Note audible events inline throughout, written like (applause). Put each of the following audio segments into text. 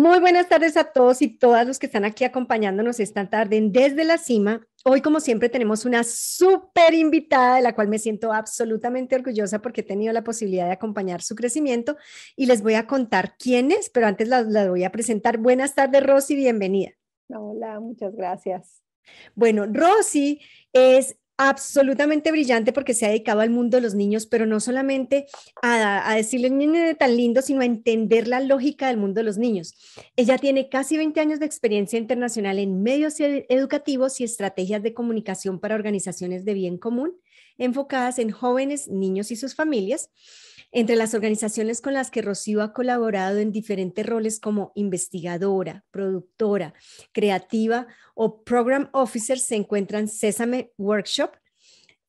Muy buenas tardes a todos y todas los que están aquí acompañándonos esta tarde Desde la Cima. Hoy, como siempre, tenemos una súper invitada de la cual me siento absolutamente orgullosa porque he tenido la posibilidad de acompañar su crecimiento y les voy a contar quién es, pero antes la, la voy a presentar. Buenas tardes, Rosy, bienvenida. Hola, muchas gracias. Bueno, Rosy es absolutamente brillante porque se ha dedicado al mundo de los niños, pero no solamente a, a decirle niño tan lindo, sino a entender la lógica del mundo de los niños. Ella tiene casi 20 años de experiencia internacional en medios educativos y estrategias de comunicación para organizaciones de bien común enfocadas en jóvenes, niños y sus familias. Entre las organizaciones con las que Rocío ha colaborado en diferentes roles como investigadora, productora, creativa o program officer se encuentran Sesame Workshop,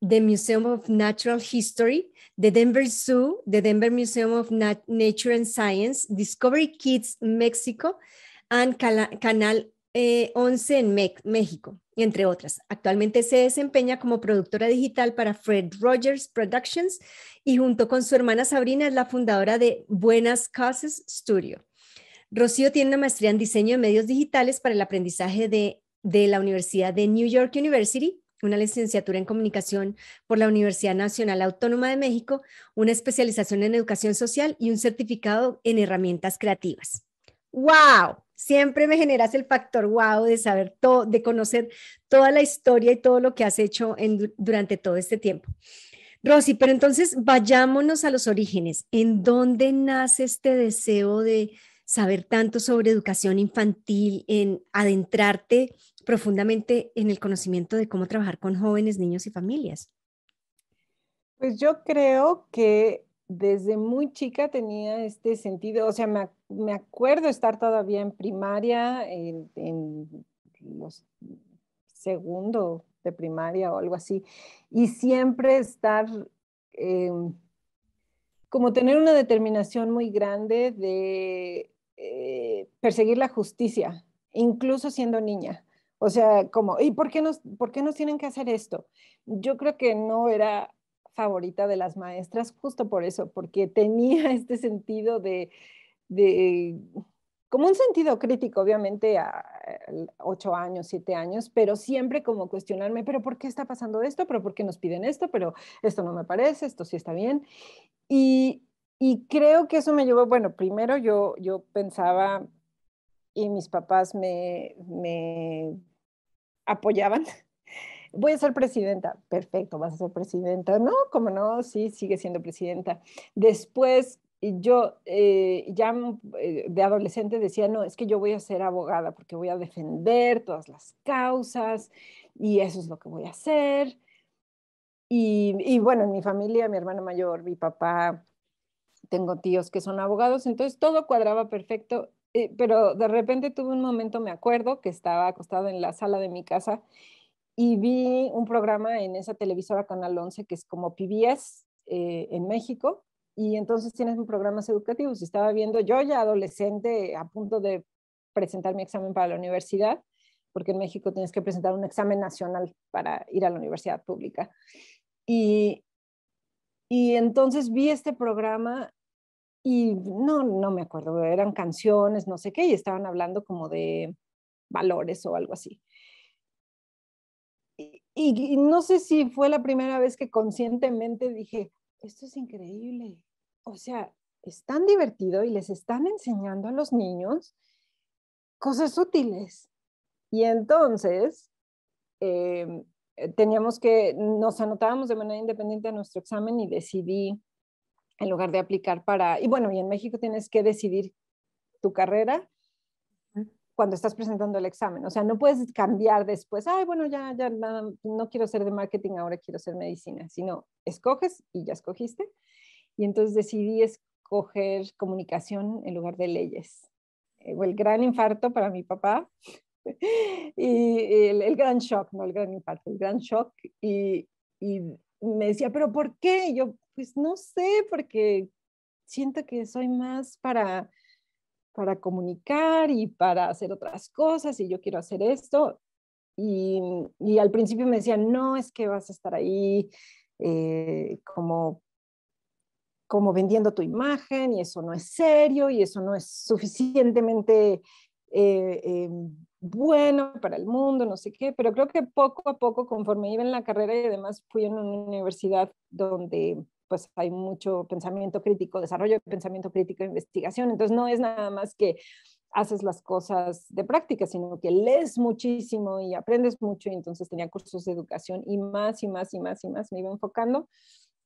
the Museum of Natural History, the Denver Zoo, the Denver Museum of Nature and Science, Discovery Kids México, and Canal 11 eh, en México, entre otras. Actualmente se desempeña como productora digital para Fred Rogers Productions y junto con su hermana Sabrina es la fundadora de Buenas Causes Studio. Rocío tiene una maestría en diseño de medios digitales para el aprendizaje de, de la Universidad de New York University, una licenciatura en comunicación por la Universidad Nacional Autónoma de México, una especialización en educación social y un certificado en herramientas creativas. ¡Wow! Siempre me generas el factor wow de saber todo, de conocer toda la historia y todo lo que has hecho durante todo este tiempo. Rosy, pero entonces vayámonos a los orígenes. ¿En dónde nace este deseo de saber tanto sobre educación infantil, en adentrarte profundamente en el conocimiento de cómo trabajar con jóvenes, niños y familias? Pues yo creo que desde muy chica tenía este sentido, o sea, me, acuerdo estar todavía en primaria, en, los segundo de primaria o algo así, y siempre estar, em, como tener una determinación muy grande de eh, perseguir la justicia, incluso siendo niña. O sea, como, ¿y por qué, nos, por qué nos tienen que hacer esto? Yo creo que no era favorita de las maestras justo por eso, porque tenía (laughs) este sentido de, como un sentido crítico, obviamente a ocho años, siete años, pero siempre como cuestionarme, pero ¿por qué está pasando esto? ¿Pero por qué nos piden esto? Pero esto no me parece, esto sí está bien. Y, creo que eso me llevó, bueno, primero yo, yo pensaba y mis papás me, me apoyaban voy a ser presidenta. Perfecto, vas a ser presidenta. No, como no, sí, sigue siendo presidenta. Después, yo eh, ya eh, de adolescente decía, no, es que yo voy a ser abogada porque voy a defender todas las causas y eso es lo que voy a hacer. Y, y bueno, en mi familia, mi hermana mayor, mi papá, tengo tíos que son abogados, entonces todo cuadraba perfecto, eh, pero de repente tuve un momento, me acuerdo, que estaba acostado en la sala de mi casa y vi un programa en esa televisora Canal 11 que es como PBS eh, en México y entonces tienes programas educativos estaba viendo yo ya adolescente a punto de presentar mi examen para la universidad porque en México tienes que presentar un examen nacional para ir a la universidad pública. Y y entonces vi este programa y no, no me acuerdo, eran canciones, no sé qué, y estaban hablando como de valores o algo así y, no sé si fue la primera vez que conscientemente dije, esto es increíble. O sea, es tan divertido y les están enseñando a los niños cosas útiles. Y entonces, em, eh, teníamos que, nos anotábamos de manera independiente a nuestro examen y decidí, en lugar de aplicar para, y bueno, y en México tienes que decidir tu carrera cuando estás presentando el examen. O sea, no puedes cambiar después, ay, bueno, ya, ya, no quiero ser de marketing, ahora quiero ser medicina, sino escoges y ya escogiste. Y entonces decidí escoger comunicación en lugar de leyes. Eh, el gran infarto para mi papá (laughs) y el, gran shock, no el gran infarto, el gran shock. Y, y me decía, pero ¿por qué? Y yo, pues no sé, porque siento que soy más para para comunicar y para hacer otras cosas y yo quiero hacer esto. Y, al principio me decían, no, es que vas a estar ahí eh, como como vendiendo tu imagen y eso no es serio y eso no es suficientemente eh, em, bueno para el mundo, no sé qué, pero creo que poco a poco, conforme iba en la carrera y además fui en una universidad donde pues hay mucho pensamiento crítico, desarrollo de pensamiento crítico, investigación, entonces no es nada más que haces las cosas de práctica, sino que lees muchísimo y aprendes mucho. Y entonces tenía cursos de educación y más y más y más y más. Me iba enfocando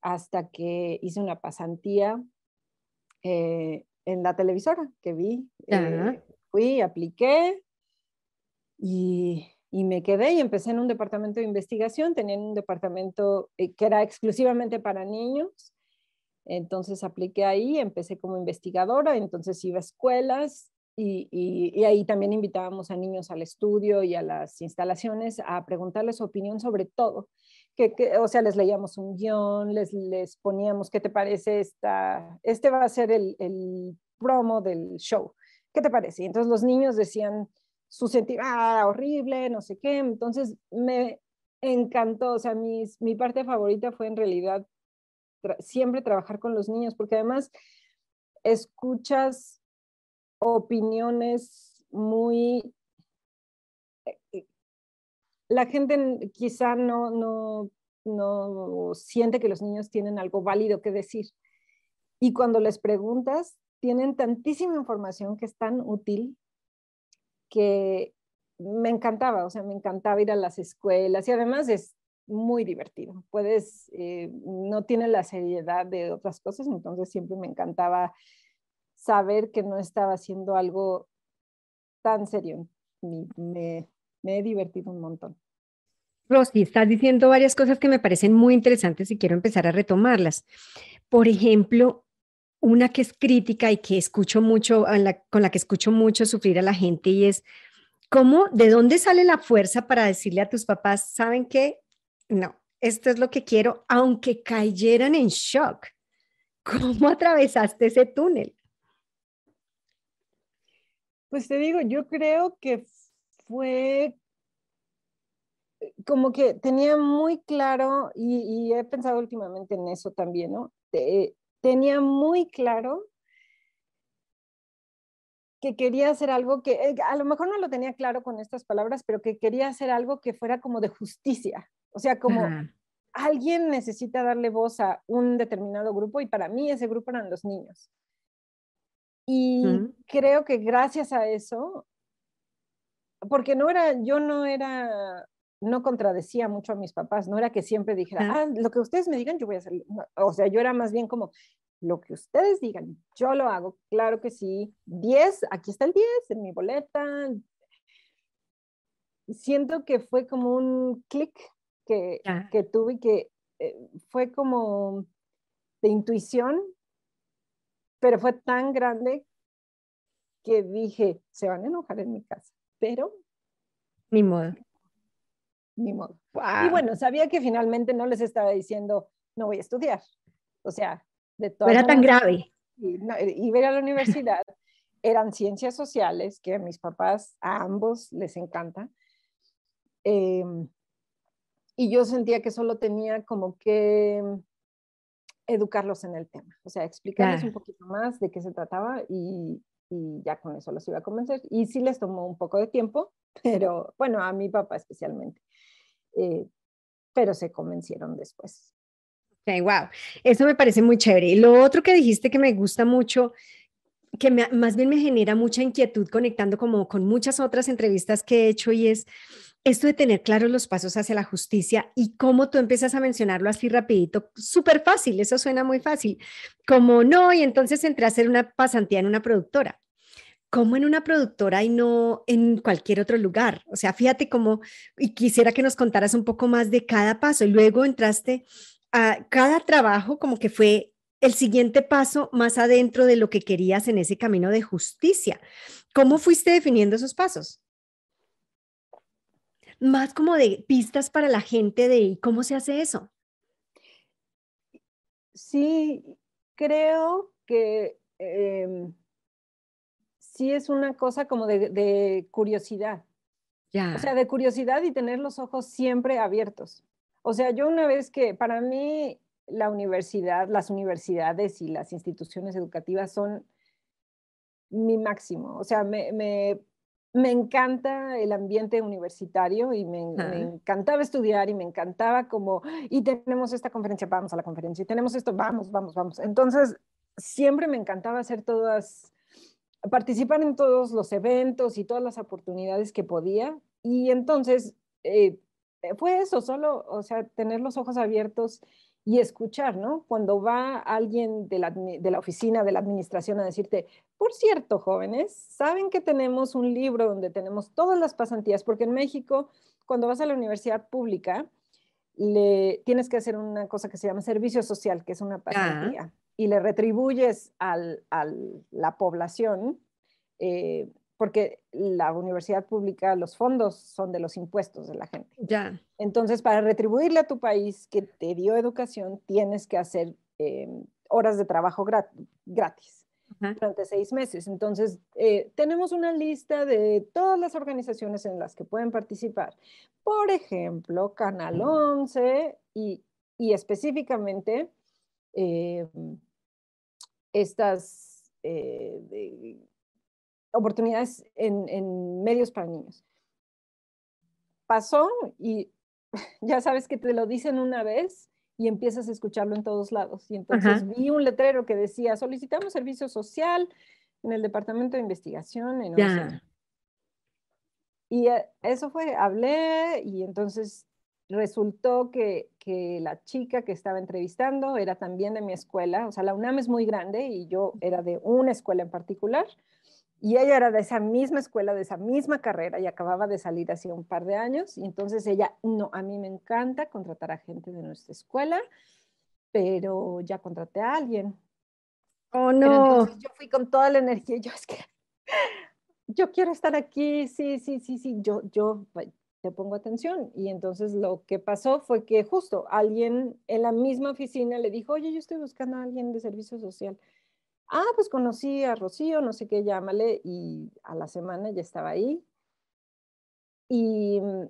hasta que hice una pasantía eh, en la televisora que vi. Eh, fui, apliqué y, y, me quedé y empecé en un departamento de investigación. Tenía un departamento eh, que era exclusivamente para niños. Entonces apliqué ahí, empecé como investigadora, entonces iba a escuelas y, y, ahí también invitábamos a niños al estudio y a las instalaciones a preguntarles su opinión sobre todo que, o sea, les leíamos un guion, les, les poníamos, ¿qué te parece esta? Este va a ser el, el promo del show. ¿Qué te parece? Y entonces los niños decían su sentir, ah, horrible, no sé qué. Entonces me encantó, o sea, mis, mi parte favorita fue en realidad siempre trabajar con los niños, porque además escuchas opiniones muy eh, la gente quizá no, no, no siente que los niños tienen algo válido que decir. Y cuando les preguntas, tienen tantísima información que es tan útil que me encantaba, o sea, me encantaba ir a las escuelas y además es muy divertido. Puedes, eh, no tiene la seriedad de otras cosas, entonces siempre me encantaba saber que no estaba haciendo algo tan serio. me, he divertido un montón. Rosy, estás diciendo varias cosas que me parecen muy interesantes y quiero empezar a retomarlas. Por ejemplo, una que es crítica y que escucho mucho, con la que escucho mucho sufrir a la gente y es, ¿cómo, de dónde sale la fuerza para decirle a tus papás, saben qué? No, esto es lo que quiero, aunque cayeran en shock. ¿Cómo atravesaste ese túnel? Pues te digo, yo creo que fue como que tenía muy claro, y, he pensado últimamente en eso también, ¿no? Tenía muy claro que quería hacer algo que, eh, a lo mejor no lo tenía claro con estas palabras, pero que quería hacer algo que fuera como de justicia. O sea, como alguien necesita darle voz a un determinado grupo y para mí ese grupo eran los niños. Y creo que gracias a eso, porque no era, yo no era no contradecía mucho a mis papás, no era que siempre dijera, ah, lo que ustedes me digan, yo voy a hacer. O sea, yo era más bien como, lo que ustedes digan, yo lo hago, claro que sí. 10, aquí está el 10 en mi boleta. Siento que fue como un clic que, que tuve que eh, fue como de intuición, pero fue tan grande que dije, se van a enojar en mi casa, pero... Ni modo ni modo. Y bueno, sabía que finalmente no les estaba diciendo, no voy a estudiar. O sea, de todo. era tan grave. Y, ver a la universidad (laughs) eran ciencias sociales, que a mis papás, a ambos les encanta. Em, y yo sentía que solo tenía como que educarlos en el tema, o sea, explicarles un poquito más de qué se trataba y, y, ya con eso los iba a convencer. Y sí les tomó un poco de tiempo, (laughs) pero bueno, a mi papá especialmente. Eh, pero se convencieron después. Okay, wow, eso me parece muy chévere. Y lo otro que dijiste que me gusta mucho, que más bien me genera mucha inquietud conectando como con muchas otras entrevistas que he hecho y es esto de tener claros los pasos hacia la justicia y cómo tú empiezas a mencionarlo así rapidito, súper fácil, eso suena muy fácil, como no, y entonces entré a hacer una pasantía en una productora como en una productora y no en cualquier otro lugar. O sea, fíjate cómo, y quisiera que nos contaras un poco más de cada paso. Y luego entraste a cada trabajo como que fue el siguiente paso más adentro de lo que querías en ese camino de justicia. ¿Cómo fuiste definiendo esos pasos? Más como de pistas para la gente de cómo se hace eso. Sí, creo que... Em, sí es una cosa como de, curiosidad. O sea, de curiosidad y tener los ojos siempre abiertos. O sea, yo una vez que para mí la universidad, las universidades y las instituciones educativas son mi máximo. O sea, me, me, me encanta el ambiente universitario y me, encantaba estudiar y me encantaba como, y tenemos esta conferencia, vamos a la conferencia, y tenemos esto, vamos, vamos, vamos. Entonces, siempre me encantaba hacer todas, participar en todos los eventos y todas las oportunidades que podía. Y entonces, eh, fue eso, solo, o sea, tener los ojos abiertos y escuchar, ¿no? Cuando va alguien de la, de la, oficina, de la administración a decirte, por cierto, jóvenes, saben que tenemos un libro donde tenemos todas las pasantías, porque en México, cuando vas a la universidad pública, le tienes que hacer una cosa que se llama servicio social, que es una pasantía, y le retribuyes a la población eh, porque la universidad pública, los fondos son de los impuestos de la gente. Ya. Entonces, para retribuirle a tu país que te dio educación, tienes que hacer eh, horas de trabajo gratis durante seis meses. Entonces, eh, tenemos una lista de todas las organizaciones en las que pueden participar. Por ejemplo, Canal 11 y, y específicamente eh, estas oportunidades en, medios para niños. Pasó y (laughs) ya sabes que te lo dicen una vez y empiezas a escucharlo en todos lados. Y entonces vi un letrero que decía, solicitamos servicio social en el Departamento de Investigación. En y eh, eso fue, hablé y entonces resultó que, que, la chica que estaba entrevistando era también de mi escuela, o sea, la UNAM es muy grande y yo era de una escuela en particular. Y ella era de esa misma escuela, de esa misma carrera y acababa de salir hace un par de años. Y entonces ella, no, a mí me encanta contratar a gente de nuestra escuela, pero ya contraté a alguien. Oh, no. yo fui con toda la energía. Yo es que, (laughs) yo quiero estar aquí, sí, sí, sí, sí, yo, yo te pongo atención. Y entonces lo que pasó fue que justo alguien en la misma oficina le dijo, oye, yo estoy buscando a alguien de servicio social ah, pues conocí a Rocío, no sé qué, llámale, y a la semana ya estaba ahí. Y, mm,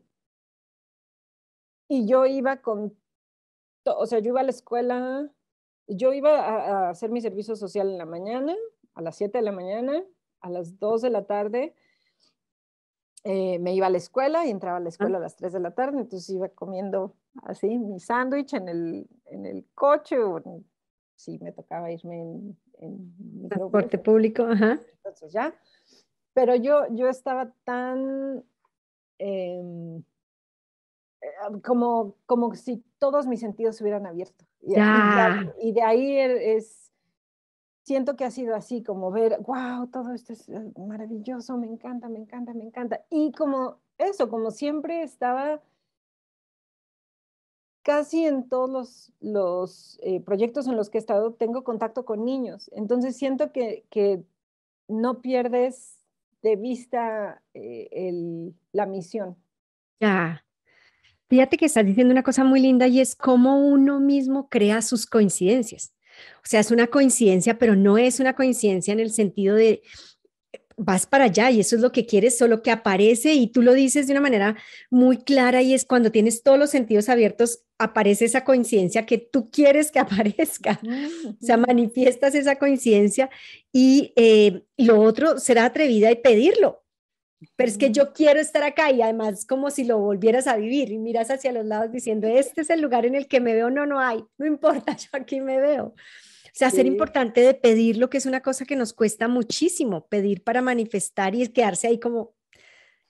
y yo iba con, o sea, yo iba a la escuela, yo iba a, hacer mi servicio social en la mañana, a las 7 de la mañana, a las 2 de la tarde, eh, me iba a la escuela y entraba a la escuela a las 3 de la tarde, entonces iba comiendo así mi sándwich en el, en el coche, o si me tocaba irme en, en transporte público, ajá. Entonces ya, pero yo, yo estaba tan em, eh, como, como si todos mis sentidos se hubieran abierto. Y, y, de ahí es, siento que ha sido así, como ver, wow, todo esto es eh, maravilloso, me encanta, me encanta, me encanta. Y como eso, como siempre estaba casi en todos los, eh, proyectos en los que he estado tengo contacto con niños. Entonces siento que, no pierdes de vista eh, la misión. Ya. Fíjate que estás diciendo una cosa muy linda y es cómo uno mismo crea sus coincidencias. O sea, es una coincidencia, pero no es una coincidencia en el sentido de vas para allá y eso es lo que quieres, solo que aparece y tú lo dices de una manera muy clara y es cuando tienes todos los sentidos abiertos, aparece esa coincidencia que tú quieres que (laughs) aparezca. O sea, manifiestas esa coincidencia y eh, lo otro será atrevida y pedirlo. Pero es que yo quiero estar acá y además como si lo volvieras a vivir y miras hacia los lados diciendo, este es el lugar en el que me veo, no, no hay, no importa, (laughs) yo aquí me veo. O sea, ser importante de pedir lo que es una cosa que nos cuesta muchísimo, pedir para manifestar y quedarse ahí como,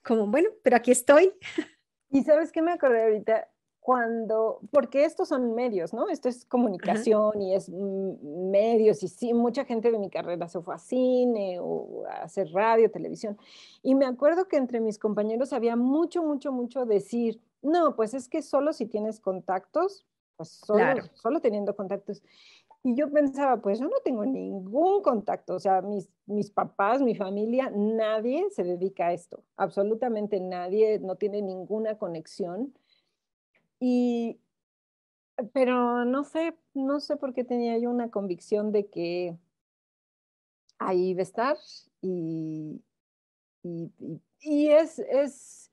como, bueno, pero aquí estoy. Y sabes qué me acordé ahorita, cuando, porque estos son medios, ¿no? Esto es comunicación y es medios y sí, mucha gente de mi carrera se fue a cine o a hacer radio, televisión. Y me acuerdo que entre mis compañeros había mucho, mucho, mucho decir, no, pues es que solo si tienes contactos, pues solo, solo teniendo contactos. Y yo pensaba, pues yo no tengo ningún contacto, o sea, mis, mis papás, mi familia, nadie se dedica a esto, absolutamente nadie, no tiene ninguna conexión. Y, pero no sé, no sé por qué tenía yo una convicción de que ahí iba a estar y, y, y es, es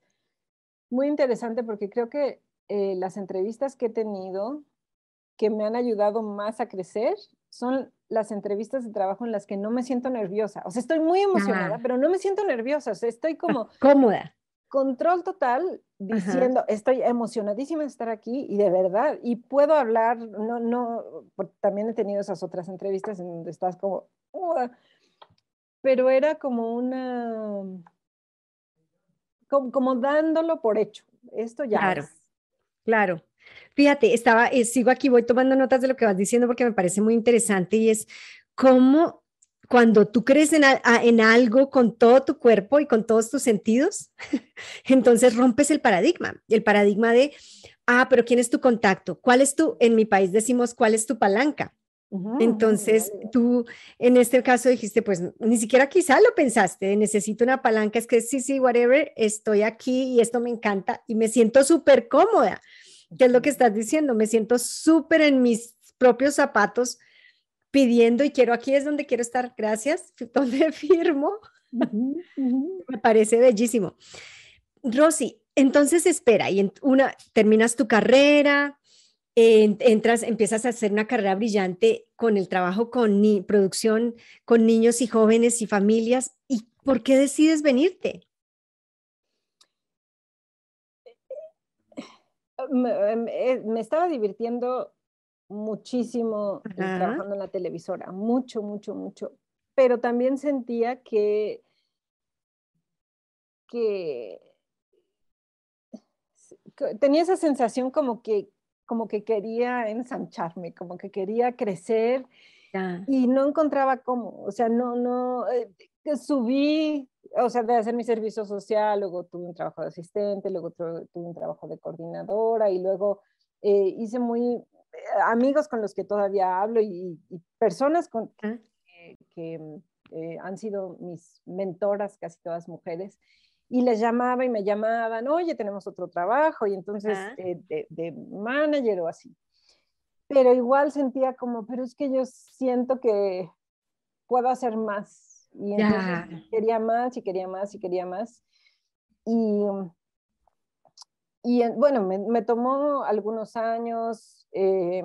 muy interesante porque creo que eh, las entrevistas que he tenido que me han ayudado más a crecer son las entrevistas de trabajo en las que no me siento nerviosa. O sea, estoy muy emocionada, pero no me siento nerviosa. O sea, estoy como... Cómoda. Control total diciendo, estoy emocionadísima de estar aquí y de verdad, y puedo hablar, no, no, también he tenido esas otras entrevistas en donde estás como, pero era como una, como, dándolo por hecho. Esto ya. Claro, claro. Fíjate, estaba, eh, sigo aquí, voy tomando notas de lo que vas diciendo porque me parece muy interesante y es cómo cuando tú crees en, en, algo con todo tu cuerpo y con todos tus sentidos, (laughs) entonces rompes el paradigma, el paradigma de, ah, pero ¿quién es tu contacto? ¿Cuál es tu, en mi país decimos, cuál es tu palanca? Entonces, tú en este caso dijiste, pues ni siquiera quizá lo pensaste, necesito una palanca, es que sí, sí, whatever, estoy aquí y esto me encanta y me siento súper cómoda. ¿Qué es lo que estás diciendo? Me siento súper en mis propios zapatos pidiendo y quiero, aquí es donde quiero estar, gracias, (laughs) donde firmo. Me parece bellísimo. Rosy, entonces espera, y en una, terminas tu carrera, entras, empiezas a hacer una carrera brillante con el trabajo con producción con niños y jóvenes y familias. ¿Y por qué decides venirte? Me, eh, estaba divirtiendo muchísimo trabajando en la televisora, mucho, mucho, mucho. Pero también sentía que, que tenía esa sensación como que como que quería ensancharme, como que quería crecer y no encontraba cómo, o sea, no, no, eh, subí, o sea, de hacer mi servicio social, luego tuve un trabajo de asistente, luego tuve, un trabajo de coordinadora y luego eh, hice muy eh, amigos con los que todavía hablo y, personas con, que, han sido mis mentoras, casi todas mujeres, y les llamaba y me llamaban, oye, tenemos otro trabajo, y entonces eh, de, manager o así. Pero igual sentía como, pero es que yo siento que puedo hacer más. Y entonces quería más y quería más y quería más. Y, y bueno, me, tomó algunos años, eh,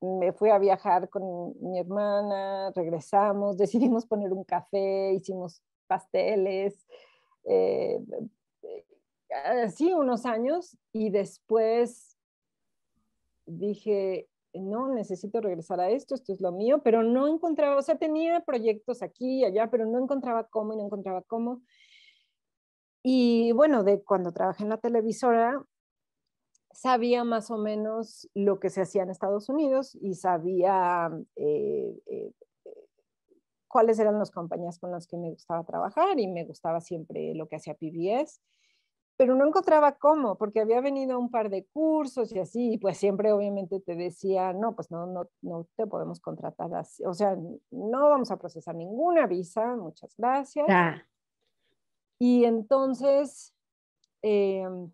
me fui a viajar con mi hermana, regresamos, (laughs) decidimos poner un café, hicimos pasteles, eh, eh, sí, unos años y después dije, no, necesito regresar a esto, esto es lo mío, pero no encontraba, o sea, tenía proyectos aquí y allá, pero no encontraba cómo y no encontraba cómo. Y bueno, de cuando trabajé en la televisora, sabía más o menos lo que se hacía en Estados Unidos y sabía eh, cuáles eran las compañías con las que me gustaba trabajar y me gustaba siempre lo que hacía PBS, pero no encontraba cómo, porque había venido un par de cursos y así, pues siempre obviamente te decía, no, pues no, no, no te podemos contratar así, o sea, no vamos a procesar ninguna visa, muchas gracias. Y entonces, em,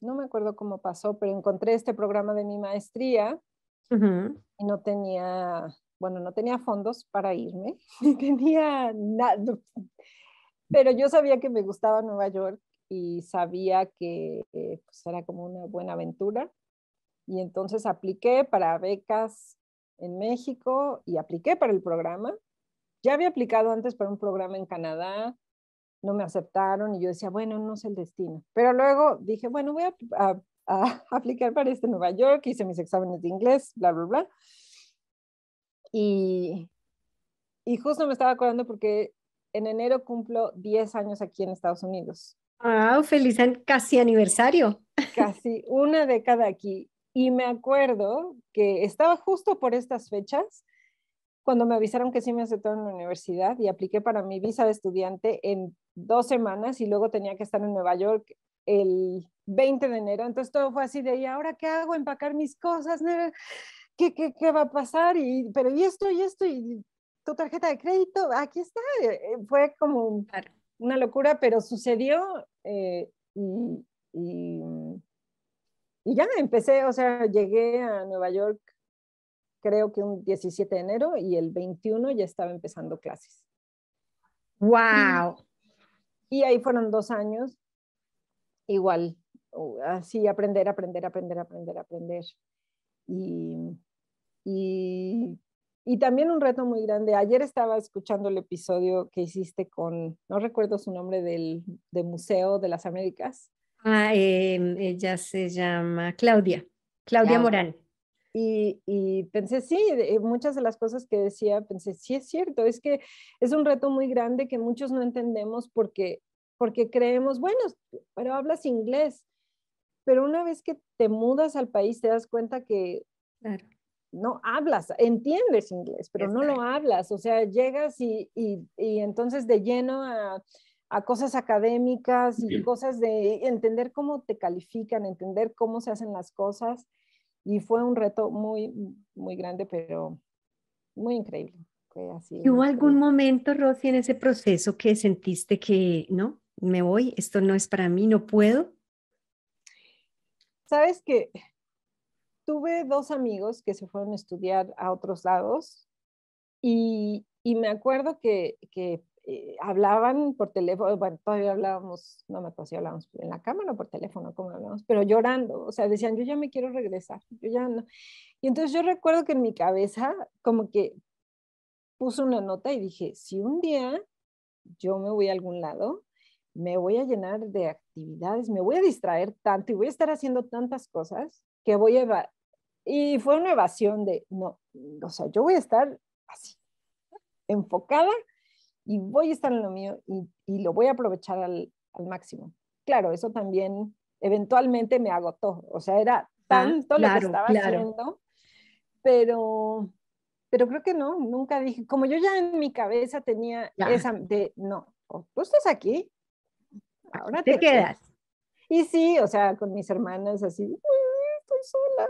no me acuerdo cómo pasó, pero encontré este programa de mi maestría y no tenía bueno, no tenía fondos para irme, (laughs) tenía nada, pero yo sabía que me gustaba Nueva York y sabía que eh, pues, era como una buena aventura. Y entonces apliqué para becas en México y apliqué para el programa. Ya había aplicado antes para un programa en Canadá, no me aceptaron y yo decía, bueno, no es el destino. Pero luego dije, bueno, voy a, a (laughs) aplicar para este Nueva York, hice mis exámenes de inglés, bla, bla, bla. Y, y justo me estaba acordando porque en enero cumplo 10 años aquí en Estados Unidos. ¡Wow! Feliz casi aniversario. Casi una década aquí. Y me acuerdo que estaba justo por estas fechas cuando me avisaron que sí me aceptaron en la universidad y apliqué para mi visa de estudiante en dos semanas y luego tenía que estar en Nueva York el 20 de enero. Entonces todo fue así de, ¿y ahora qué hago? Empacar mis cosas. ¿qué, qué, qué va a pasar? Y, pero ¿y esto y esto? ¿Y tu tarjeta de crédito? Aquí está. Eh, fue como una locura, pero sucedió eh, y, y, y, ya empecé, o sea, llegué a Nueva York creo que un 17 de enero y el 21 ya estaba empezando clases. ¡Wow! Y, ahí fueron dos años, igual uh, así aprender, aprender, aprender, aprender, aprender. Y, y, y, también un reto muy grande. Ayer estaba escuchando el episodio que hiciste con, no recuerdo su nombre, del, Museo de las Américas. Ah, em, ella se llama Claudia, Claudia Morán. Y, y, pensé, sí, muchas de las cosas que decía, pensé, sí es cierto, es que es un reto muy grande que muchos no entendemos porque, porque creemos, bueno, pero hablas inglés, pero una vez que te mudas al país te das cuenta que no hablas, entiendes inglés, pero no lo hablas, o sea, llegas y, y, y entonces de lleno a, a cosas académicas y cosas de entender cómo te califican, entender cómo se hacen las cosas y fue un reto muy, muy grande, pero muy increíble. ¿Hubo algún momento, Rosy, en ese proceso que sentiste que no, me voy, esto no es para mí, no puedo? Sabes que tuve dos amigos que se fueron a estudiar a otros lados y, y me acuerdo que, que eh, hablaban por teléfono, bueno, todavía hablábamos, no me acuerdo si hablábamos en la cámara o por teléfono, como hablábamos, pero llorando, o sea, decían, yo ya me quiero regresar, yo ya no. Y entonces yo recuerdo que en mi cabeza como que puse una nota y dije, si un día yo me voy a algún lado, me voy a llenar de actividades, me voy a distraer tanto y voy a estar haciendo tantas cosas que voy a... Y fue una evasión de, no, o sea, yo voy a estar así, enfocada y voy a estar en lo mío y, y lo voy a aprovechar al, al, máximo. Claro, eso también eventualmente me agotó, o sea, era tanto lo que estaba haciendo, pero, pero creo que no, nunca dije, como yo ya en mi cabeza tenía esa de, no, tú estás aquí, ahora te, quedas. Y sí, o sea, con mis hermanas así, estoy sola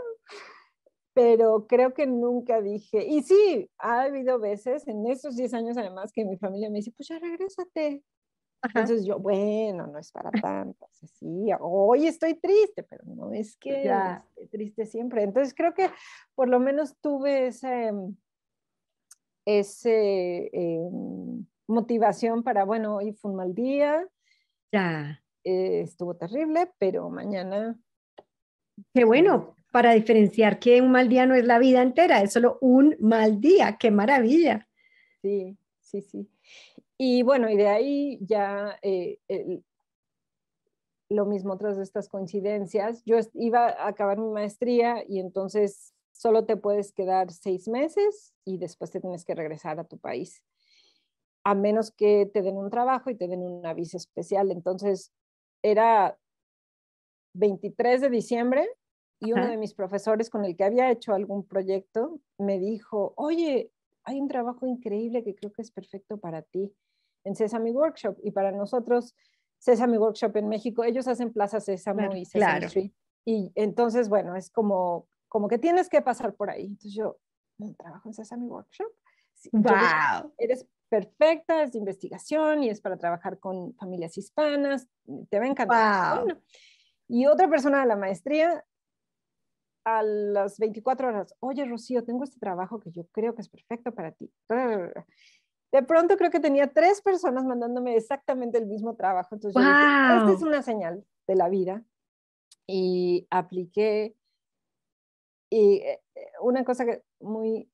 pero creo que nunca dije, y sí, ha habido veces en esos 10 años además que mi familia me dice, pues ya regrésate. Entonces yo, bueno, no es para tanto, sí, hoy estoy triste, pero no es que ya. esté triste siempre. Entonces creo que por lo menos tuve ese, ese em, motivación para, bueno, hoy fue un mal día, ya. Eh, estuvo terrible, pero mañana... Qué bueno, para diferenciar que un mal día no es la vida entera, es solo un mal día. ¡Qué maravilla! Sí, sí, sí. Y bueno, y de ahí ya eh, lo mismo tras estas coincidencias. Yo iba a acabar mi maestría y entonces solo te puedes quedar seis meses y después te tienes que regresar a tu país, a menos que te den un trabajo y te den una visa especial. Entonces era 23 de diciembre y uno de mis profesores con el que había hecho algún proyecto me dijo, oye, hay un trabajo increíble que creo que es perfecto para ti en Sesame Workshop. Y para nosotros, Sesame Workshop en México, ellos hacen Plaza Sésamo y Sesame Street. Y entonces, bueno, es como, como que tienes que pasar por ahí. Entonces yo, ¿un trabajo en Sesame Workshop? wow. eres perfecta, es de investigación y es para trabajar con familias hispanas, te va a encantar. y otra persona de la maestría a las 24 horas, oye Rocío, tengo este trabajo que yo creo que es perfecto para ti. De pronto creo que tenía tres personas mandándome exactamente el mismo trabajo. Entonces yo dije, esta es una señal de la vida. Y apliqué. Y eh, una cosa que muy,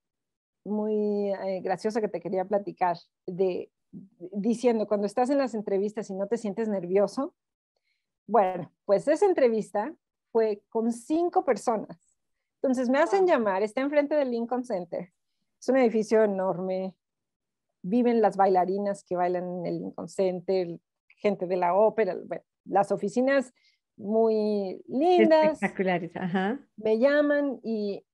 muy eh, graciosa que te quería platicar, de, diciendo, cuando estás en las entrevistas y no te sientes nervioso, bueno, pues esa entrevista fue con cinco personas. Entonces me hacen llamar, está enfrente del Lincoln Center. Es un edificio enorme. Viven las bailarinas que bailan en el Lincoln Center, gente de la ópera, las oficinas muy lindas. Espectaculares, ajá. Me llaman y,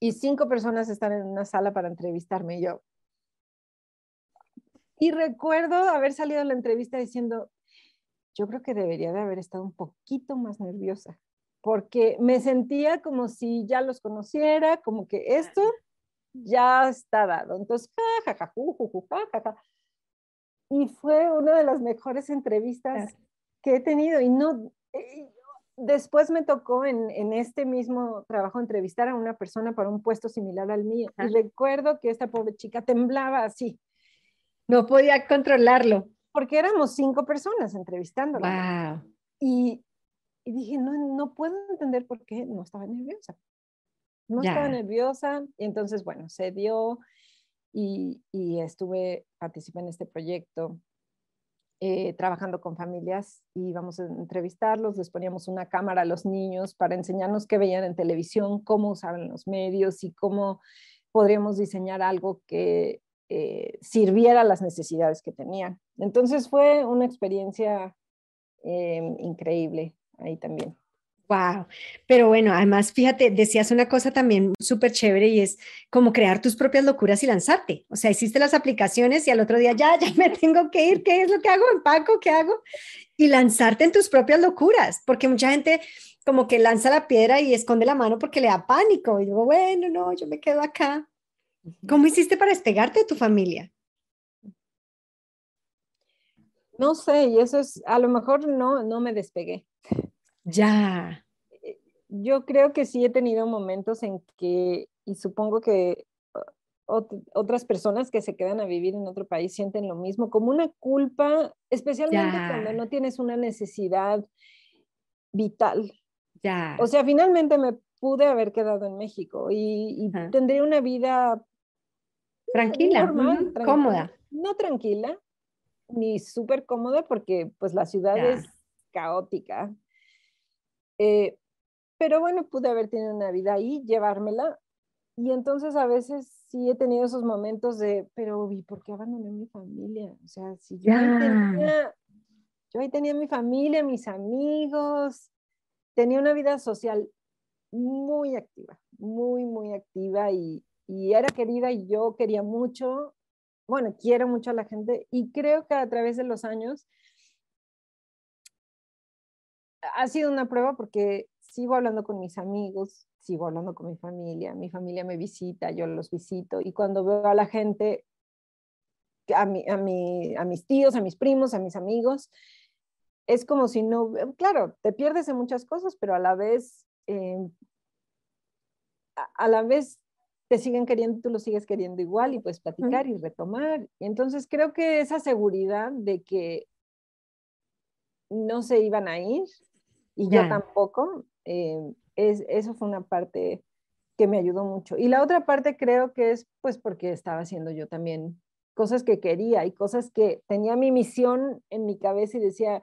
y cinco personas están en una sala para entrevistarme. Y yo. Y recuerdo haber salido de la entrevista diciendo, yo creo que debería de haber estado un poquito más nerviosa, porque me sentía como si ya los conociera, como que esto ya está dado. Entonces, ja, ja, ja, Y fue una de las mejores entrevistas que he tenido. Y no, eh, después me tocó en, en, este mismo trabajo entrevistar a una persona para un puesto similar al mío. Y recuerdo que esta pobre chica temblaba así. No podía controlarlo porque éramos cinco personas entrevistándola. Y, y dije, no, no puedo entender por qué no estaba nerviosa. No estaba nerviosa. Y entonces, bueno, se dio y, y estuve, participé en este proyecto. Eh, trabajando con familias y íbamos a entrevistarlos, les poníamos una cámara a los niños para enseñarnos qué veían en televisión, cómo usaban los medios y cómo podríamos diseñar algo que eh, sirviera las necesidades que tenían. Entonces fue una experiencia eh, increíble ahí también. Wow, pero bueno, además, fíjate, decías una cosa también súper chévere y es como crear tus propias locuras y lanzarte. O sea, hiciste las aplicaciones y al otro día ya, ya me (laughs) tengo que ir, ¿qué es lo que hago? ¿Empaco? ¿Qué hago? Y lanzarte en tus propias locuras, porque mucha gente como que lanza la piedra y esconde la mano porque le da pánico. Y digo, bueno, no, yo me quedo acá. ¿Cómo hiciste para despegarte de tu familia? No sé, y eso es, a lo mejor no, no me despegué. Ya. Yo creo que sí he tenido momentos en que, y supongo que otras personas que se quedan a vivir en otro país sienten lo mismo, como una culpa, especialmente cuando no tienes una necesidad vital. Ya. O sea, finalmente me pude haber quedado en México y, tendría una vida tranquila, normal, cómoda. No tranquila, ni súper cómoda porque pues la ciudad es caótica. Eh, pero bueno, pude haber tenido una vida ahí, llevármela. Y entonces a veces sí he tenido esos momentos de, pero ¿y por qué abandoné mi familia? O sea, si yo, ahí tenía, yo ahí tenía mi familia, mis amigos, tenía una vida social muy activa, muy, muy activa y, y era querida y yo quería mucho, bueno, quiero mucho a la gente y creo que a través de los años ha sido una prueba porque sigo hablando con mis amigos, sigo hablando con mi familia, mi familia me visita, yo los visito y cuando veo a la gente, a, mi, a, mi, a mis tíos, a mis primos, a mis amigos, es como si no, claro, te pierdes en muchas cosas, pero a la vez, eh, a, la vez te siguen queriendo, tú lo sigues queriendo igual y puedes platicar y retomar. Y entonces creo que esa seguridad de que no se iban a ir y yo tampoco. Eh, es, eso fue una parte que me ayudó mucho. Y la otra parte creo que es pues porque estaba haciendo yo también cosas que quería y cosas que tenía mi misión en mi cabeza y decía,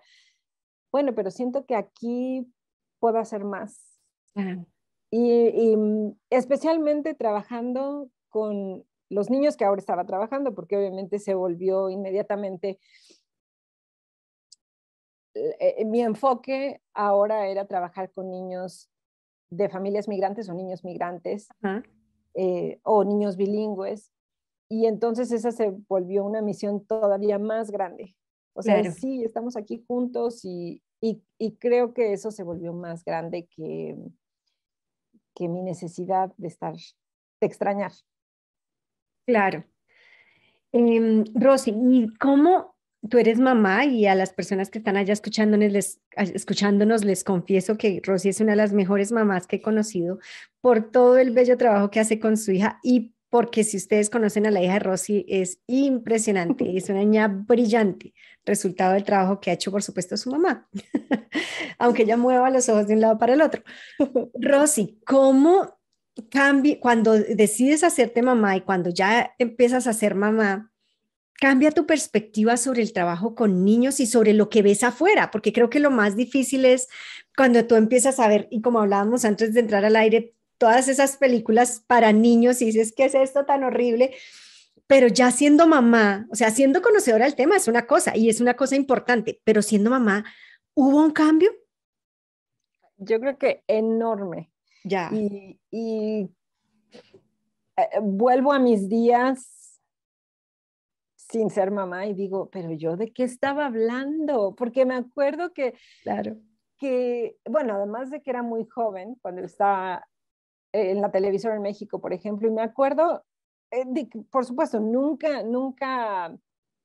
bueno, pero siento que aquí puedo hacer más. Y, y, mm, especialmente trabajando con los niños que ahora estaba trabajando, porque obviamente se volvió inmediatamente eh, eh, mi enfoque ahora era trabajar con niños de familias migrantes o niños migrantes eh, o niños bilingües. Y entonces esa se volvió una misión todavía más grande. O sea, sí, estamos aquí juntos y, y, creo que eso se volvió más grande que, que mi necesidad de estar, de extrañar. Claro. Eh, Rosy, ¿y cómo tú eres mamá y a las personas que están allá escuchándonos les, escuchándonos les confieso que Rosy es una de las mejores mamás que he conocido por todo el bello trabajo que hace con su hija y porque si ustedes conocen a la hija de Rosy es impresionante, es una niña brillante, resultado del trabajo que ha hecho por supuesto su mamá, (laughs) aunque ella mueva los ojos de un lado para el otro. (laughs) Rosy, ¿cómo cambia cuando decides hacerte mamá y cuando ya empiezas a ser mamá? cambia tu perspectiva sobre el trabajo con niños y sobre lo que ves afuera, porque creo que lo más difícil es cuando tú empiezas a ver, y como hablábamos antes de entrar al aire, todas esas películas para niños y dices, ¿qué es esto tan horrible? Pero ya siendo mamá, o sea, siendo conocedora del tema es una cosa y es una cosa importante, pero siendo mamá, ¿hubo un cambio? Yo creo que enorme. Ya. Y, y eh, vuelvo a mis días sin ser mamá y digo, pero yo de qué estaba hablando, porque me acuerdo que, claro, que, bueno, además de que era muy joven cuando estaba en la televisión en México, por ejemplo, y me acuerdo, eh, por supuesto, nunca, nunca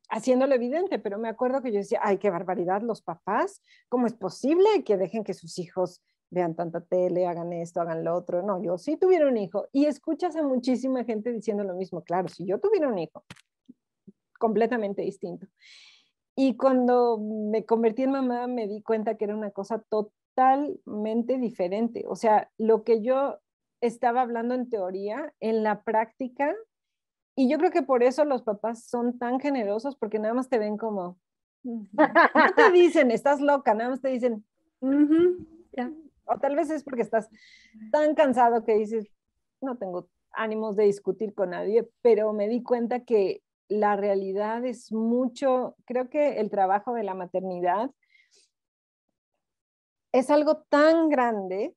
haciéndolo evidente, pero me acuerdo que yo decía, ay, qué barbaridad los papás, ¿cómo es posible que dejen que sus hijos vean tanta tele, hagan esto, hagan lo otro? No, yo sí tuviera un hijo y escuchas a muchísima gente diciendo lo mismo, claro, si yo tuviera un hijo, completamente distinto. Y cuando me convertí en mamá me di cuenta que era una cosa totalmente diferente. O sea, lo que yo estaba hablando en teoría, en la práctica, y yo creo que por eso los papás son tan generosos, porque nada más te ven como, no te dicen, estás loca, nada más te dicen, o tal vez es porque estás tan cansado que dices, no tengo ánimos de discutir con nadie, pero me di cuenta que la realidad es mucho, creo que el trabajo de la maternidad es algo tan grande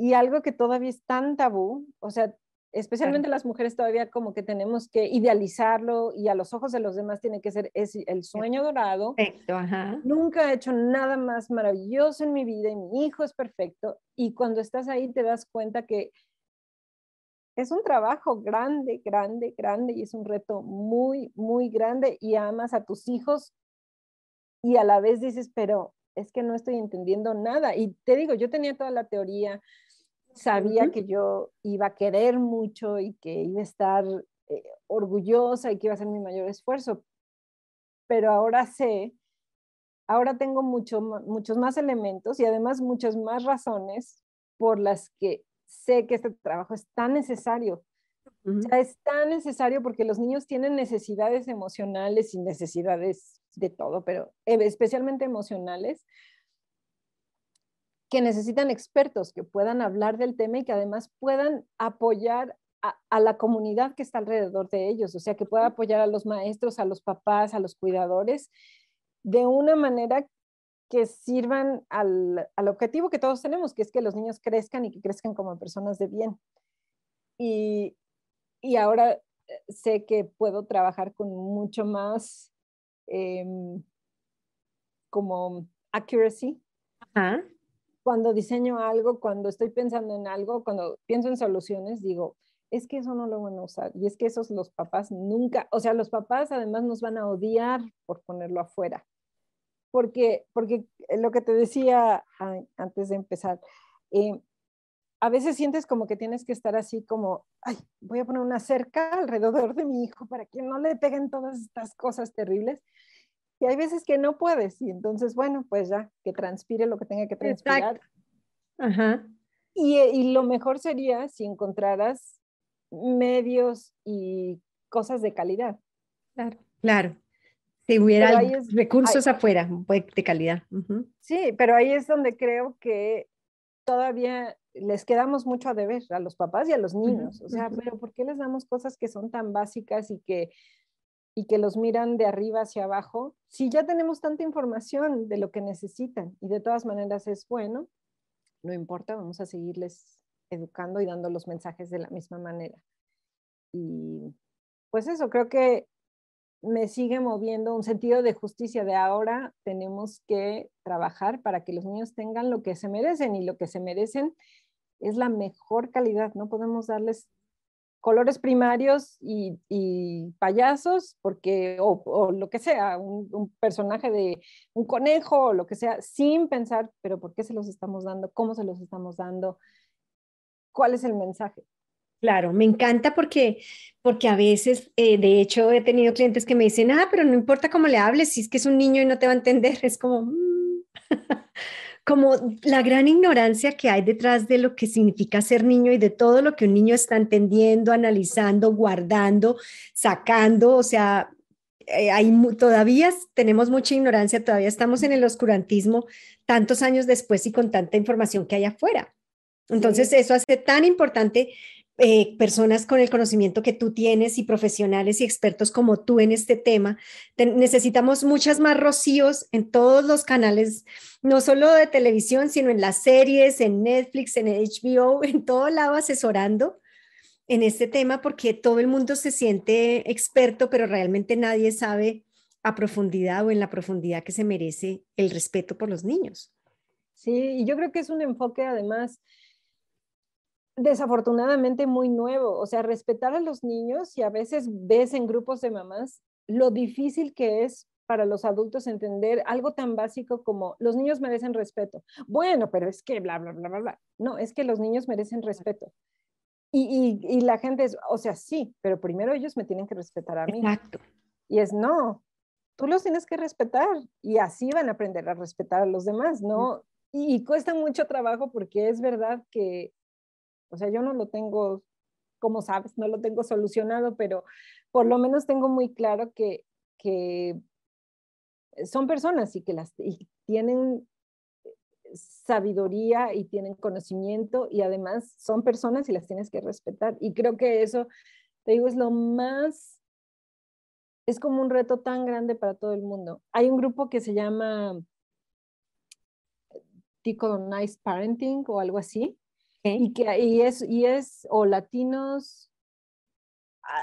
y algo que todavía es tan tabú, o sea, especialmente las mujeres todavía como que tenemos que idealizarlo y a los ojos de los demás tiene que ser es el sueño dorado. Perfecto, ajá. Nunca he hecho nada más maravilloso en mi vida y mi hijo es perfecto y cuando estás ahí te das cuenta que es un trabajo grande, grande, grande y es un reto muy, muy grande y amas a tus hijos y a la vez dices, pero es que no estoy entendiendo nada. Y te digo, yo tenía toda la teoría, sabía que yo iba a querer mucho y que iba a estar eh, orgullosa y que iba a ser mi mayor esfuerzo, pero ahora sé, ahora tengo mucho, muchos más elementos y además muchas más razones por las que sé que este trabajo es tan necesario. O sea, es tan necesario porque los niños tienen necesidades emocionales y necesidades de todo, pero eh, especialmente emocionales, que necesitan expertos que puedan hablar del tema y que además puedan apoyar a, la comunidad que está alrededor de ellos, o sea, que pueda apoyar a los maestros, a los papás, a los cuidadores, de una manera que sirvan al, al, objetivo que todos tenemos, que es que los niños crezcan y que crezcan como personas de bien. Y, y ahora eh, sé que puedo trabajar con mucho más em, como accuracy. Ajá cuando diseño algo, cuando estoy pensando en algo, cuando pienso en soluciones, digo, es que eso no lo van a usar. Y es que esos los papás nunca, o sea, los papás además nos van a odiar por ponerlo afuera. Porque, porque lo que te decía antes de empezar, eh, a veces sientes como que tienes que estar así como, ay, voy a poner una cerca alrededor de mi hijo para que no le peguen todas estas cosas terribles. Y hay veces que no puedes, y entonces, bueno, pues ya, que transpire lo que tenga que transpirar. Ajá. Y, y, lo mejor sería si encontraras medios y cosas de calidad. Claro, claro. Si hubiera recursos afuera de calidad. Sí, pero ahí es donde creo que todavía les quedamos mucho a deber a los papás y a los niños. O sea, pero ¿por qué les damos cosas que son tan básicas y que y que los miran de arriba hacia abajo, si ya tenemos tanta información de lo que necesitan y de todas maneras es bueno, no importa, vamos a seguirles educando y dando los mensajes de la misma manera. Y pues eso, creo que me sigue moviendo un sentido de justicia de ahora tenemos que trabajar para que los niños tengan lo que se merecen y lo que se merecen es la mejor calidad, no podemos darles colores primarios y, payasos, porque, o, lo que sea, un, personaje de un conejo o lo que sea, sin pensar, pero ¿por qué se los estamos dando? ¿Cómo se los estamos dando? ¿Cuál es el mensaje? Claro, me encanta porque, porque a veces, eh, de hecho, he tenido clientes que me dicen, ah, pero no importa cómo le hables, si es que es un niño y no te va a entender, es como... Mm". (laughs) como la gran ignorancia que hay detrás de lo que significa ser niño y de todo lo que un niño está entendiendo, analizando, guardando, sacando, o sea, eh, hay, todavía tenemos mucha ignorancia, todavía estamos en el oscurantismo tantos años después y con tanta información que hay afuera. Entonces, eso hace tan importante eh, personas con el conocimiento que tú tienes y profesionales y expertos como tú en este tema. necesitamos muchas más rocíos en todos los canales, no solo de televisión, sino en las series, en Netflix, en HBO, (laughs) en todo lado asesorando en este tema porque todo el mundo se siente experto, pero realmente nadie sabe a profundidad o en la profundidad que se merece el respeto por los niños. Sí, y yo creo que es un enfoque además desafortunadamente muy nuevo, o sea, respetar a los niños y a veces ves en grupos de mamás lo difícil que es para los adultos entender algo tan básico como los niños merecen respeto. Bueno, pero es que bla, bla, bla, bla, bla. No, es que los niños merecen respeto. Y, y, y la gente es, o sea, sí, pero primero ellos me tienen que respetar a mí. Exacto. Y es, no, tú los tienes que respetar y así van a aprender a respetar a los demás, no, y cuesta mucho trabajo porque es verdad que, o sea, yo no lo tengo, como sabes, no lo tengo solucionado, pero por lo menos tengo muy claro que, que son personas y que las y tienen sabiduría y tienen conocimiento y además son personas y las tienes que respetar. Y creo que eso, te digo, es lo más, es como un reto tan grande para todo el mundo. Hay un grupo que se llama Nice Parenting o algo así, y que y es, y es, o latinos,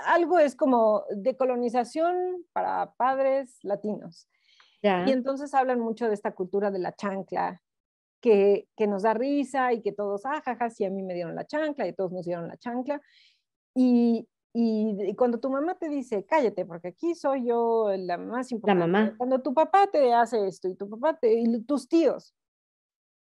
algo es como decolonización para padres latinos. Y entonces hablan mucho de esta cultura de la chancla, que, que, nos da risa y que todos, ah, jaja, sí, a mí me dieron la chancla y todos nos dieron la chancla. Y, y, cuando tu mamá te dice, cállate, porque aquí soy yo la más importante. La mamá. Cuando tu papá te hace esto y tu papá te, y tus tíos.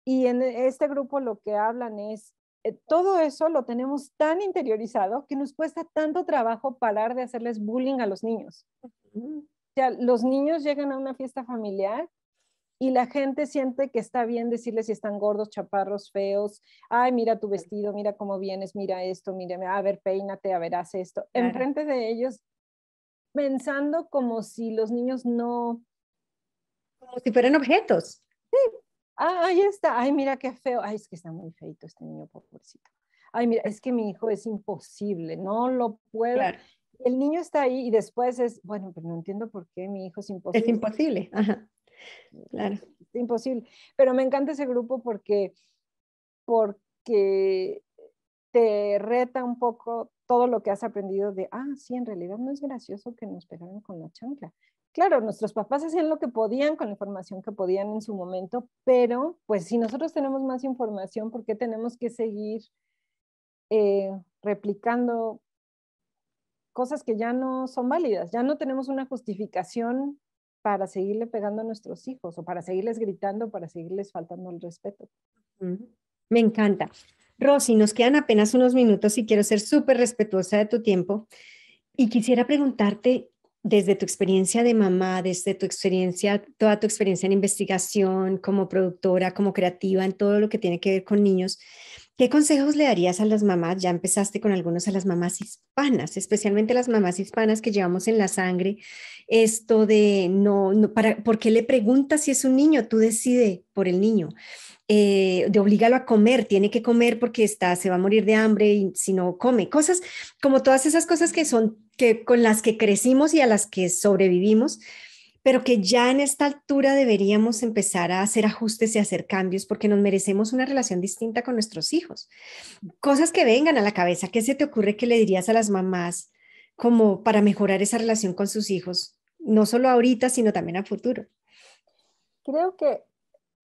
Y en este grupo lo que hablan es, eh, todo eso lo tenemos tan interiorizado que nos cuesta tanto trabajo parar de hacerles bullying a los niños. O sea, los niños llegan a una fiesta familiar y la gente siente que está bien decirles si están gordos, chaparros, feos, ay, mira tu vestido, mira cómo vienes, mira esto, mira, a ver, peínate, a ver, haz esto, enfrente de ellos, pensando como si los niños no... Como si fueran objetos. Ah, ahí está, ay, mira qué feo, ay, es que está muy feito este niño, pobrecito. Ay, mira, es que mi hijo es imposible, no lo puedo. El niño está ahí y después es, bueno, pero no entiendo por qué mi hijo es imposible. Es imposible, ajá. Claro. Es imposible. Pero me encanta ese grupo porque, porque te reta un poco todo lo que has aprendido de, ah, sí, en realidad no es gracioso que nos pegaran con la chancla. Claro, nuestros papás hacían lo que podían con la información que podían en su momento, pero pues si nosotros tenemos más información, ¿por qué tenemos que seguir eh, replicando cosas que ya no son válidas? Ya no tenemos una justificación para seguirle pegando a nuestros hijos o para seguirles gritando, para seguirles faltando el respeto. Me encanta. Rosy, nos quedan apenas unos minutos y quiero ser súper respetuosa de tu tiempo. Y quisiera preguntarte, desde tu experiencia de mamá, desde tu experiencia, toda tu experiencia en investigación, como productora, como creativa, en todo lo que tiene que ver con niños, ¿Qué consejos le darías a las mamás? Ya empezaste con algunos a las mamás hispanas, especialmente las mamás hispanas que llevamos en la sangre esto de no, no para, ¿por qué le preguntas si es un niño? Tú decide por el niño. Eh, de obligarlo a comer, tiene que comer porque está, se va a morir de hambre y si no come, cosas como todas esas cosas que son que con las que crecimos y a las que sobrevivimos, pero que ya en esta altura deberíamos empezar a hacer ajustes y hacer cambios porque nos merecemos una relación distinta con nuestros hijos. Cosas que vengan a la cabeza, ¿qué se te ocurre que le dirías a las mamás como para mejorar esa relación con sus hijos, no solo ahorita, sino también a futuro? Creo que,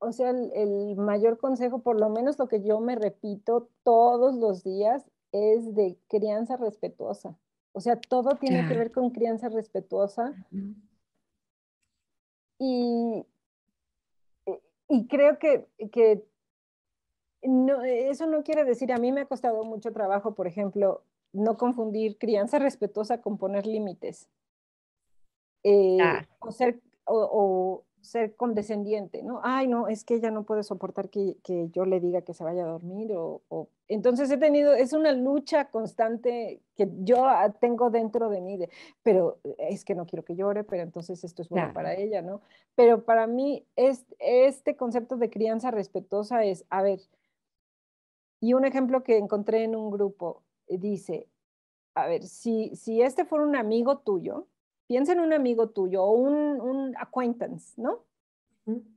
o sea, el, mayor consejo, por lo menos lo que yo me repito todos los días, es de crianza respetuosa. O sea, todo tiene que ver con crianza respetuosa. Y, y creo que, que no, eso no quiere decir, a mí me ha costado mucho trabajo, por ejemplo, no confundir crianza respetuosa con poner límites. Eh, o, ser, o, ser condescendiente, ¿no? Ay, no, es que ella no puede soportar que, que yo le diga que se vaya a dormir. O, o, Entonces he tenido, es una lucha constante que yo tengo dentro de mí, de, pero es que no quiero que llore, pero entonces esto es bueno para ella, ¿no? Pero para mí es, este concepto de crianza respetuosa es, a ver, y un ejemplo que encontré en un grupo eh, dice, a ver, si, si este fuera un amigo tuyo, piensa en un amigo tuyo o un, acquaintance, ¿no?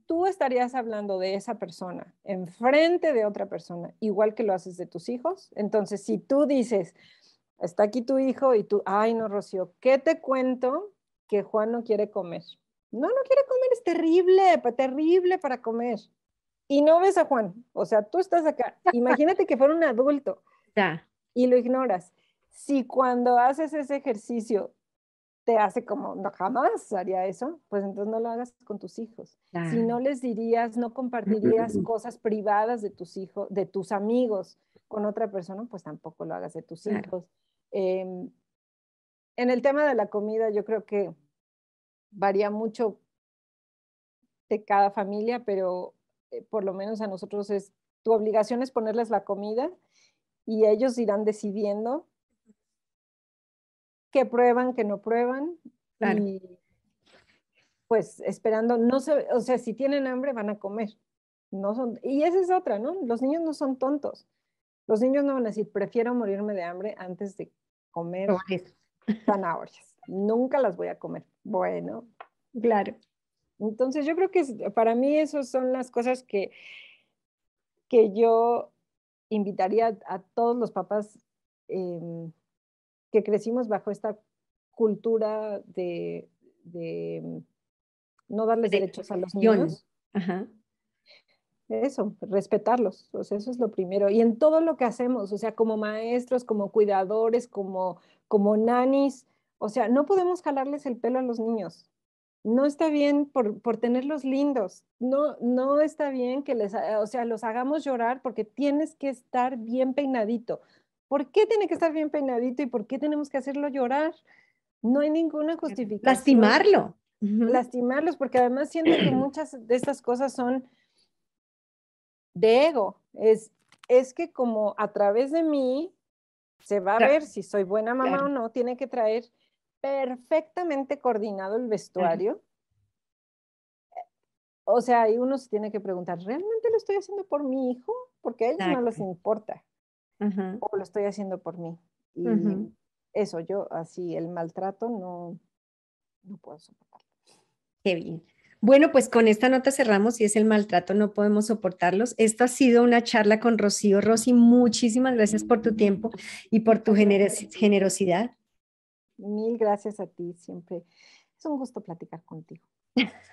Tú estarías hablando de esa persona enfrente de otra persona, igual que lo haces de tus hijos. Entonces, si tú dices, está aquí tu hijo y tú, ay, no, Rocío, ¿qué te cuento que Juan no quiere comer? No, no quiere comer, es terrible, terrible para comer. Y no ves a Juan, o sea, tú estás acá. Imagínate que fuera un adulto (laughs) y lo ignoras. Si cuando haces ese ejercicio te hace como, no, jamás haría eso, pues entonces no lo hagas con tus hijos. Si no les dirías, no compartirías cosas privadas de tus hijos, de tus amigos con otra persona, pues tampoco lo hagas de tus hijos. Em, en el tema de la comida, yo creo que varía mucho de cada familia, pero eh, por lo menos a nosotros es, tu obligación es ponerles la comida y ellos irán decidiendo qué prueban, qué no prueban. Y pues esperando, no sé, o sea, si tienen hambre van a comer. No son, y esa es otra, ¿no? Los niños no son tontos. Los niños no van a decir, prefiero morirme de hambre antes de comer (laughs) zanahorias. Nunca las voy a comer. Bueno, claro. Entonces yo creo que para mí esas son las cosas que, que yo invitaría a todos los papás em, que crecimos bajo esta cultura de, de no darles derechos a los niños. Ajá eso, respetarlos, o sea, eso es lo primero. Y en todo lo que hacemos, o sea, como maestros, como cuidadores, como, como nanis, o sea, no podemos jalarles el pelo a los niños. No está bien por, por tenerlos lindos, no, no está bien que les, o sea, los hagamos llorar porque tienes que estar bien peinadito. ¿Por qué tiene que estar bien peinadito y por qué tenemos que hacerlo llorar? No hay ninguna justificación. Lastimarlo. Lastimarlos, porque además siento que (clears throat) muchas de estas cosas son de ego. Es, es que como a través de mí se va a ver si soy buena mamá o no, tiene que traer perfectamente coordinado el vestuario. O sea, y uno se tiene que preguntar, ¿realmente lo estoy haciendo por mi hijo? Porque a ellos no les importa. O lo estoy haciendo por mí. Y eso, yo así, el maltrato no, no puedo soportarlo. Qué bien. Bueno, pues con esta nota cerramos y es el maltrato, no podemos soportarlos. Esto ha sido una charla con Rocío. Rosy, muchísimas gracias por tu tiempo y por tu generosidad. Mil gracias a ti, siempre. Es un gusto platicar contigo. (laughs)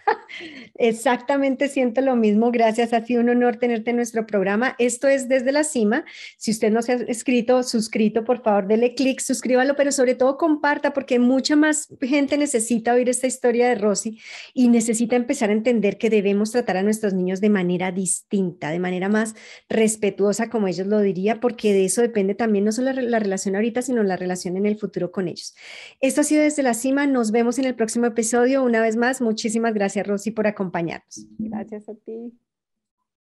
Exactamente, siento lo mismo. Gracias, ha sido un honor tenerte en nuestro programa. Esto es Desde la Cima. Si usted no se ha escrito, suscrito, por favor, dele clic, suscríbalo, pero sobre todo comparta porque mucha más gente necesita oír esta historia de Rosy y necesita empezar a entender que debemos tratar a nuestros niños de manera distinta, de manera más respetuosa, como ellos lo diría, porque de eso depende también no solo la relación ahorita, sino la relación en el futuro con ellos. Esto ha sido Desde la Cima. Nos vemos en el próximo episodio. Una vez más, muchísimas gracias, Rosy por acompañarnos. Gracias a ti.